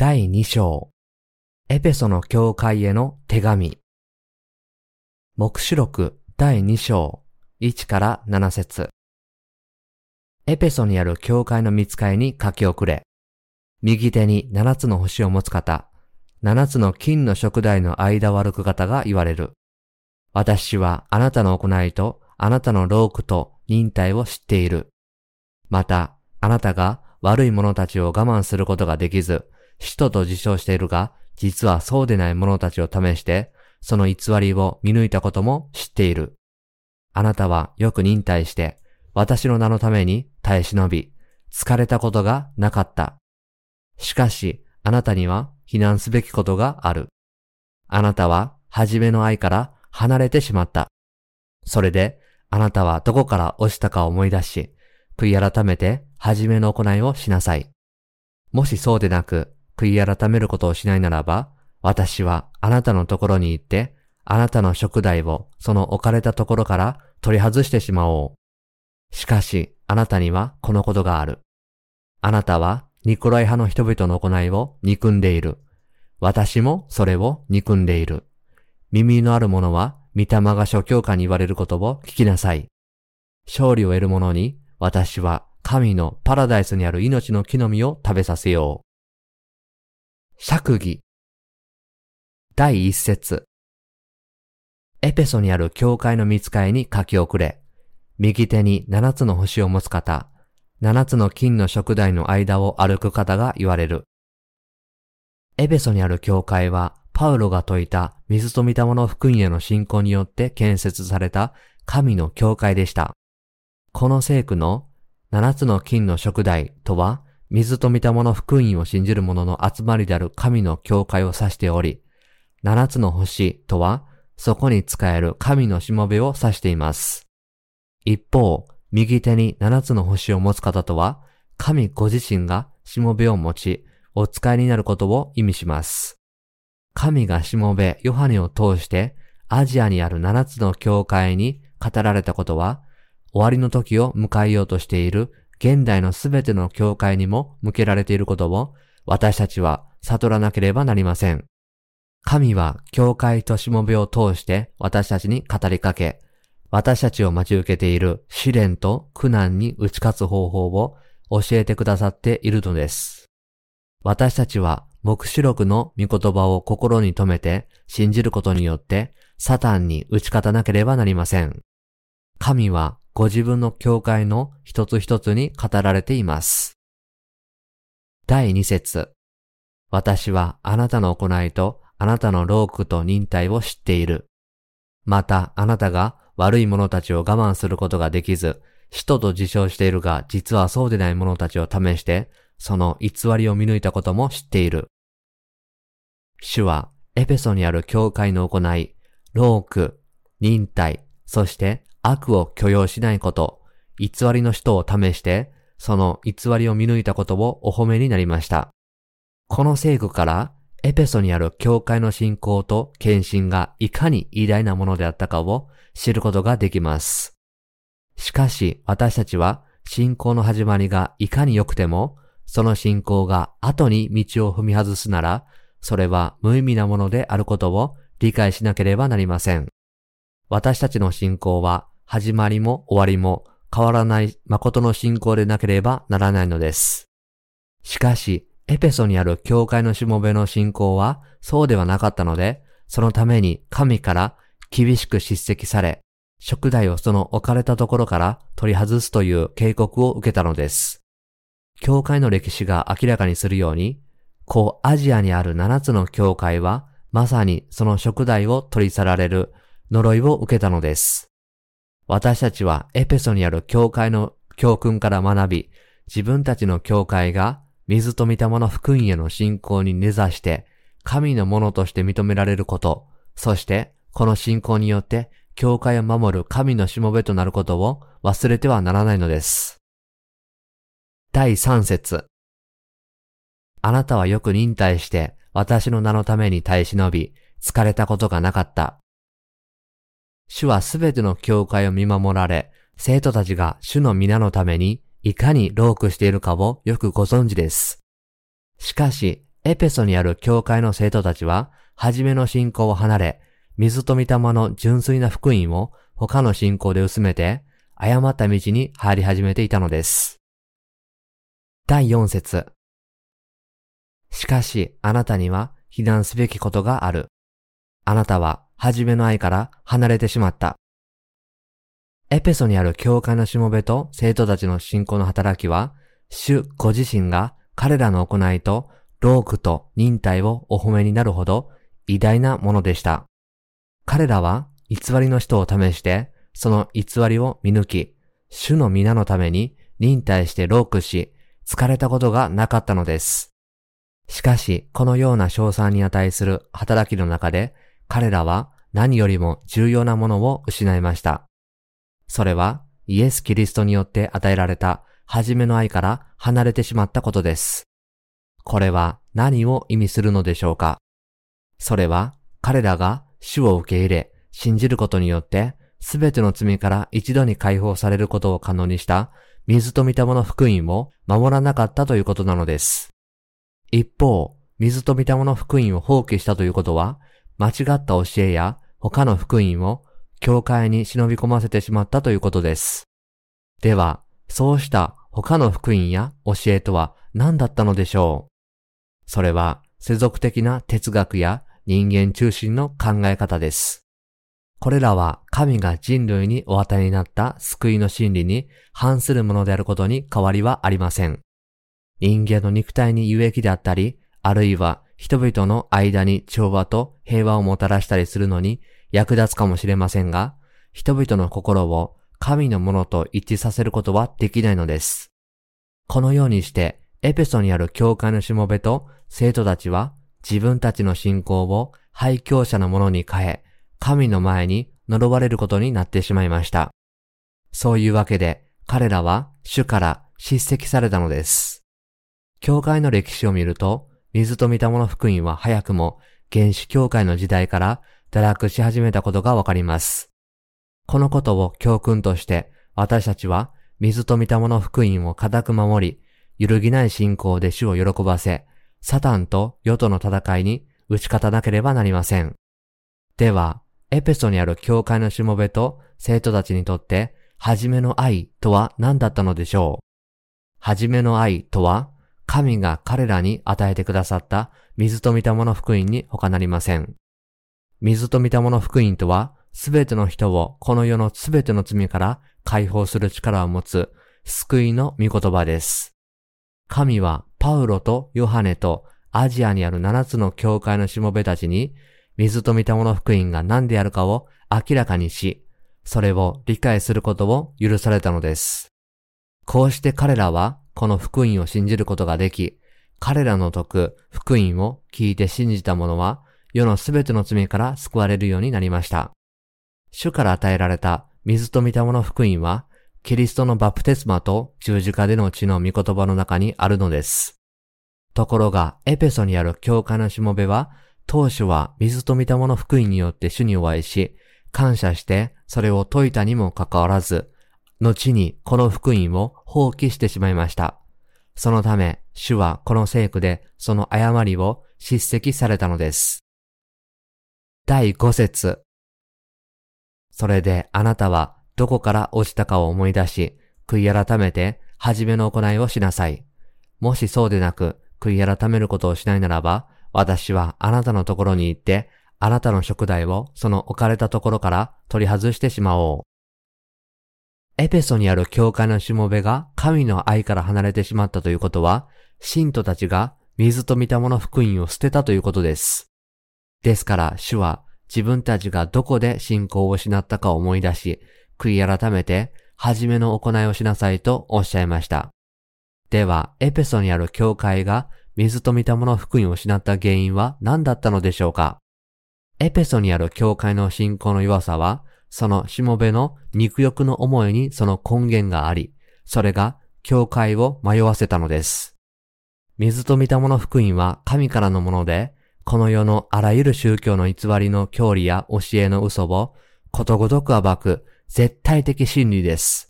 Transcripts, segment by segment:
第2章。エペソの教会への手紙。目視録第2章1から7節エペソにある教会の見つかいに書き遅れ。右手に7つの星を持つ方、7つの金の食台の間を歩く方が言われる。私はあなたの行いとあなたの労苦と忍耐を知っている。また、あなたが悪い者たちを我慢することができず、使徒と自称しているが、実はそうでない者たちを試して、その偽りを見抜いたことも知っている。あなたはよく忍耐して、私の名のために耐え忍び、疲れたことがなかった。しかし、あなたには非難すべきことがある。あなたは初めの愛から離れてしまった。それで、あなたはどこから落ちたか思い出し、悔い改めて初めの行いをしなさい。もしそうでなく、悔い改めることをしないならば、私はあなたのところに行って、あなたの食材をその置かれたところから取り外してしまおう。しかし、あなたにはこのことがある。あなたはニコライ派の人々の行いを憎んでいる。私もそれを憎んでいる。耳のある者は、御霊が諸教官に言われることを聞きなさい。勝利を得る者に、私は神のパラダイスにある命の木の実を食べさせよう。釈義。第一節。エペソにある教会の見つかいに書き遅れ、右手に七つの星を持つ方、七つの金の食台の間を歩く方が言われる。エペソにある教会は、パウロが説いた水と御霊の福音への信仰によって建設された神の教会でした。この聖句の七つの金の食台とは、水と御霊の福音を信じる者の集まりである神の教会を指しており、七つの星とは、そこに使える神のしもべを指しています。一方、右手に七つの星を持つ方とは、神ご自身がしもべを持ち、お使いになることを意味します。神がしもべヨハネを通してアジアにある七つの教会に語られたことは、終わりの時を迎えようとしている現代のすべての教会にも向けられていることを私たちは悟らなければなりません。神は教会としもべを通して私たちに語りかけ、私たちを待ち受けている試練と苦難に打ち勝つ方法を教えてくださっているのです。私たちは目視録の御言葉を心に留めて信じることによってサタンに打ち勝たなければなりません。神はご自分の教会の一つ一つに語られています。第二節。私はあなたの行いとあなたの労苦と忍耐を知っている。またあなたが悪い者たちを我慢することができず、使徒と自称しているが実はそうでない者たちを試して、その偽りを見抜いたことも知っている。主はエペソにある教会の行い、労苦、忍耐、そして悪を許容しないこと、偽りの人を試して、その偽りを見抜いたことをお褒めになりました。この聖句から、エペソにある教会の信仰と献身がいかに偉大なものであったかを知ることができます。しかし私たちは信仰の始まりがいかに良くても、その信仰が後に道を踏み外すなら、それは無意味なものであることを理解しなければなりません。私たちの信仰は始まりも終わりも変わらない誠の信仰でなければならないのです。しかし、エペソにある教会のしもべの信仰はそうではなかったので、そのために神から厳しく叱責され、食材をその置かれたところから取り外すという警告を受けたのです。教会の歴史が明らかにするように、こうアジアにある7つの教会は、まさにその食材を取り去られる呪いを受けたのです。私たちはエペソにある教会の教訓から学び、自分たちの教会が水と御霊の福音への信仰に根ざして、神のものとして認められること、そしてこの信仰によって教会を守る神のしもべとなることを忘れてはならないのです。第三節あなたはよく忍耐して私の名のために耐え忍び、疲れたことがなかった。主はすべての教会を見守られ、生徒たちが主の皆のためにいかに労苦しているかをよくご存知です。しかし、エペソにある教会の生徒たちは、初めの信仰を離れ、水と御霊の純粋な福音を他の信仰で薄めて、誤った道に入り始めていたのです。第4節しかし、あなたには非難すべきことがある。あなたは、初めの愛から離れてしまった。エペソにある教会のしもべと生徒たちの信仰の働きは、主ご自身が彼らの行いと、労苦と忍耐をお褒めになるほど偉大なものでした。彼らは偽りの人を試して、その偽りを見抜き、主の皆のために忍耐して労苦し、疲れたことがなかったのです。しかし、このような賞賛に値する働きの中で、彼らは何よりも重要なものを失いました。それは、イエス・キリストによって与えられた初めの愛から離れてしまったことです。これは何を意味するのでしょうか？それは彼らが主を受け入れ、信じることによって、すべての罪から一度に解放されることを可能にした、水と御霊の福音を守らなかったということなのです。一方、水と御霊の福音を放棄したということは、間違った教えや他の福音を教会に忍び込ませてしまったということです。では、そうした他の福音や教えとは何だったのでしょう？それは世俗的な哲学や人間中心の考え方です。これらは神が人類にお与えになった救いの真理に反するものであることに変わりはありません。人間の肉体に有益であったり、あるいは人々の間に調和と平和をもたらしたりするのに役立つかもしれませんが、人々の心を神のものと一致させることはできないのです。このようにして、エペソにある教会のしもべと生徒たちは自分たちの信仰を廃墟者のものに変え、神の前に呪われることになってしまいました。そういうわけで、彼らは主から叱責されたのです。教会の歴史を見ると、水と御霊の福音は早くも原始教会の時代から堕落し始めたことがわかります。このことを教訓として私たちは水と御霊の福音を固く守り、揺るぎない信仰で主を喜ばせ、サタンと世との戦いに打ち勝たなければなりません。では、エペソにある教会のしもべと生徒たちにとって、初めの愛とは何だったのでしょう？初めの愛とは、神が彼らに与えてくださった水と御霊の福音に他なりません。水と御霊の福音とは、すべての人をこの世のすべての罪から解放する力を持つ救いの御言葉です。神はパウロとヨハネとアジアにある七つの教会のしもべたちに水と御霊の福音が何であるかを明らかにし、それを理解することを許されたのです。こうして彼らはこの福音を信じることができ、彼らの説く福音を聞いて信じた者は世のすべての罪から救われるようになりました。主から与えられた水と御霊の福音は、キリストのバプテスマと十字架での血の御言葉の中にあるのです。ところが、エペソにある教会のしもべは、当初は水と御霊の福音によって主にお会いし、感謝してそれを説いたにもかかわらず、後にこの福音を放棄してしまいました。そのため、主はこの聖句でその誤りを叱責されたのです。第5節それであなたはどこから落ちたかを思い出し、悔い改めて初めの行いをしなさい。もしそうでなく、悔い改めることをしないならば、私はあなたのところに行って、あなたの食材をその置かれたところから取り外してしまおう。エペソにある教会のしもべが神の愛から離れてしまったということは、信徒たちが水と御霊の福音を捨てたということです。ですから主は自分たちがどこで信仰を失ったかを思い出し、悔い改めて、初めの行いをしなさいとおっしゃいました。では、エペソにある教会が水と御霊の福音を失った原因は何だったのでしょうか？エペソにある教会の信仰の弱さは、そのしもべの肉欲の思いにその根源があり、それが教会を迷わせたのです。水と御霊の福音は神からのもので、この世のあらゆる宗教の偽りの教理や教えの嘘をことごとく暴く絶対的真理です。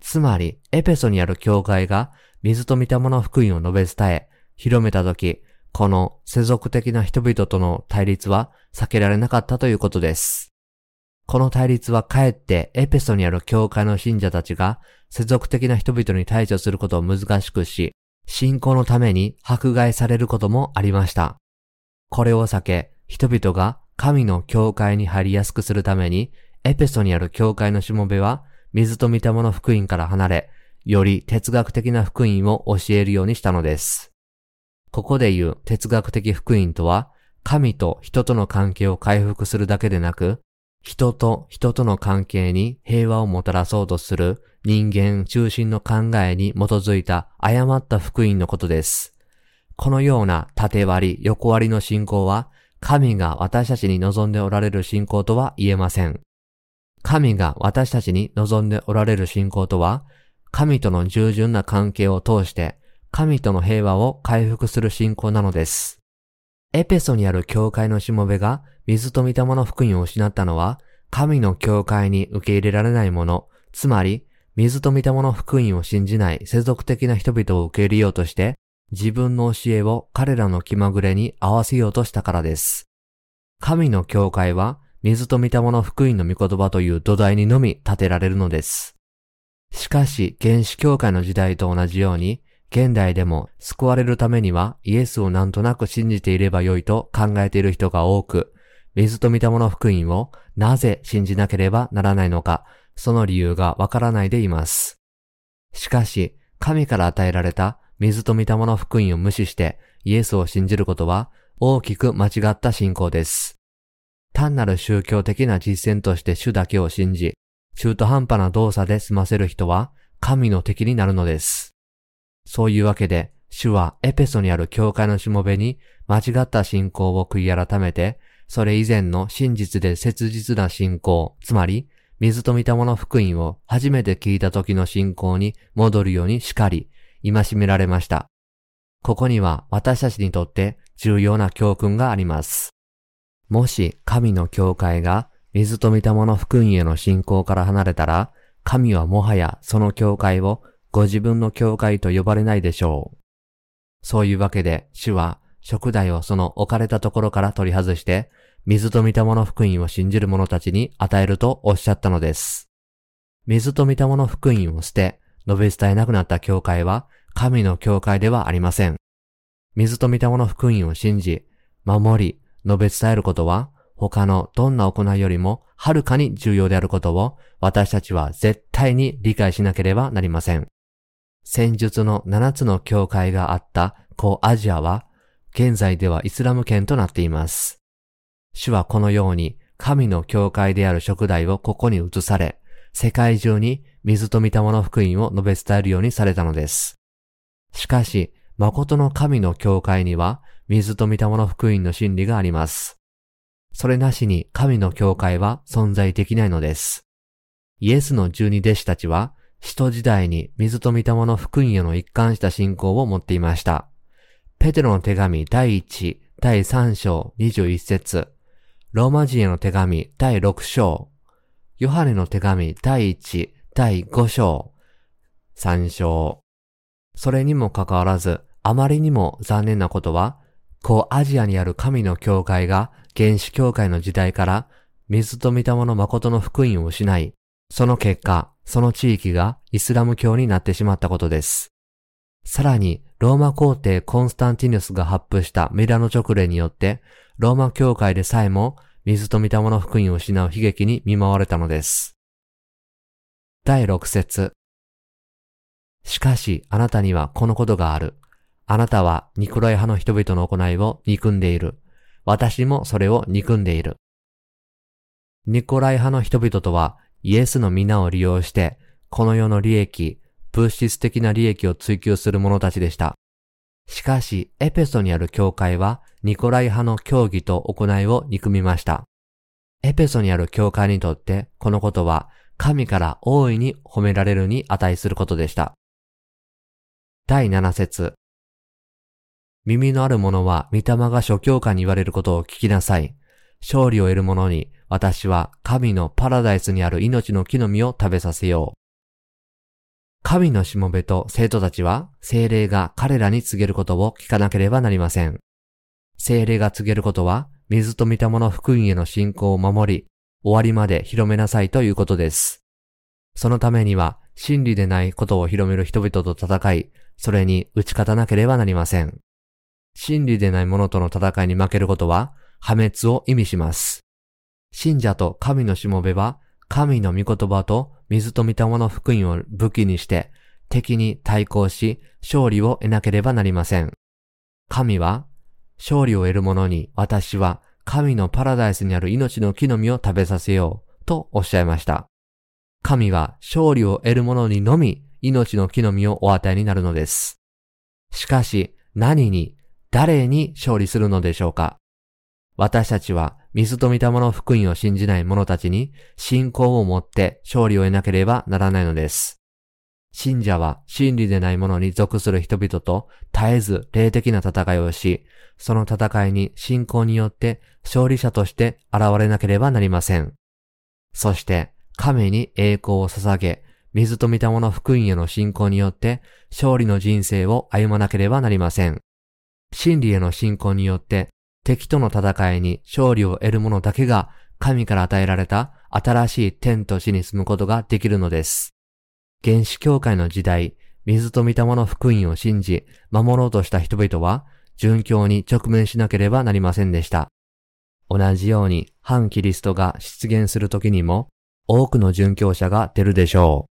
つまり、エペソにある教会が水と御霊の福音を述べ伝え、広めたとき、この世俗的な人々との対立は避けられなかったということです。この対立はかえってエペソにある教会の信者たちが世俗的な人々に対処することを難しくし、信仰のために迫害されることもありました。これを避け、人々が神の教会に入りやすくするために、エペソにある教会のしもべは、水と御霊の福音から離れ、より哲学的な福音を教えるようにしたのです。ここで言う哲学的福音とは、神と人との関係を回復するだけでなく、人と人との関係に平和をもたらそうとする人間中心の考えに基づいた誤った福音のことです。このような縦割り、横割りの信仰は、神が私たちに望んでおられる信仰とは言えません。神が私たちに望んでおられる信仰とは、神との従順な関係を通して、神との平和を回復する信仰なのです。エペソにある教会のしもべが水と御霊の福音を失ったのは、神の教会に受け入れられないもの、つまり、水と御霊の福音を信じない世俗的な人々を受け入れようとして、自分の教えを彼らの気まぐれに合わせようとしたからです。神の教会は、水と御霊の福音の御言葉という土台にのみ建てられるのです。しかし、原始教会の時代と同じように、現代でも救われるためにはイエスをなんとなく信じていればよいと考えている人が多く、水と御霊の福音をなぜ信じなければならないのか、その理由がわからないでいます。しかし、神から与えられた水と御霊の福音を無視してイエスを信じることは大きく間違った信仰です。単なる宗教的な実践として主だけを信じ、中途半端な動作で済ませる人は神の敵になるのです。そういうわけで、主はエペソにある教会のしもべに間違った信仰を悔い改めて、それ以前の真実で切実な信仰、つまり、水と御霊の福音を初めて聞いた時の信仰に戻るように叱り、戒められました。ここには私たちにとって重要な教訓があります。もし神の教会が水と御霊の福音への信仰から離れたら、神はもはやその教会をご自分の教会と呼ばれないでしょう。そういうわけで、主は、食材をその置かれたところから取り外して、水と御霊の福音を信じる者たちに与えるとおっしゃったのです。水と御霊の福音を捨て、述べ伝えなくなった教会は、神の教会ではありません。水と御霊の福音を信じ、守り、述べ伝えることは、他のどんな行いよりもはるかに重要であることを私たちは絶対に理解しなければなりません。戦術の7つの教会があった古アジアは、現在ではイスラム圏となっています。主はこのように神の教会である食材をここに移され、世界中に水と御霊の福音を述べ伝えるようにされたのです。しかし、誠の神の教会には水と御霊の福音の真理があります。それなしに神の教会は存在できないのです。イエスの十二弟子たちは使徒時代に水と御霊の福音への一貫した信仰を持っていました。ペテロの手紙第1、第3章21節ローマ人への手紙第6章、ヨハネの手紙第1、第5章、3章。それにもかかわらず、あまりにも残念なことは、古アジアにある神の教会が原始教会の時代から水と御霊の誠の福音を失い、その結果、その地域がイスラム教になってしまったことです。さらに、ローマ皇帝コンスタンティヌスが発布したミラノ直令によって、ローマ教会でさえも水と御霊の福音を失う悲劇に見舞われたのです。第6節しかし、あなたにはこのことがある。あなたはニクライ派の人々の行いを憎んでいる。私もそれを憎んでいる。ニコライ派の人々とはイエスの皆を利用して、この世の利益、物質的な利益を追求する者たちでした。しかし、エペソにある教会は、ニコライ派の教義と行いを憎みました。エペソにある教会にとって、このことは、神から大いに褒められるに値することでした。第7節耳のある者は、御霊が諸教官に言われることを聞きなさい。勝利を得る者に、私は神のパラダイスにある命の木の実を食べさせよう。神のしもべと生徒たちは精霊が彼らに告げることを聞かなければなりません。精霊が告げることは、水と見たもの福音への信仰を守り、終わりまで広めなさいということです。そのためには、真理でないことを広める人々と戦い、それに打ち勝たなければなりません。真理でないものとの戦いに負けることは、破滅を意味します。信者と神のしもべは、神の御言葉と水と御霊の福音を武器にして、敵に対抗し、勝利を得なければなりません。神は、勝利を得る者に私は神のパラダイスにある命の木の実を食べさせようとおっしゃいました。神は勝利を得る者にのみ命の木の実をお与えになるのです。しかし何に、誰に勝利するのでしょうか？私たちは水と見たもの福音を信じない者たちに信仰を持って勝利を得なければならないのです。信者は真理でないものに属する人々と絶えず霊的な戦いをし、その戦いに信仰によって勝利者として現れなければなりません。そして、神に栄光を捧げ、水と見たもの福音への信仰によって勝利の人生を歩まなければなりません。真理への信仰によって敵との戦いに勝利を得る者だけが神から与えられた新しい天と地に住むことができるのです。原始教会の時代、水と御霊の福音を信じ、守ろうとした人々は、殉教に直面しなければなりませんでした。同じように反キリストが出現する時にも、多くの殉教者が出るでしょう。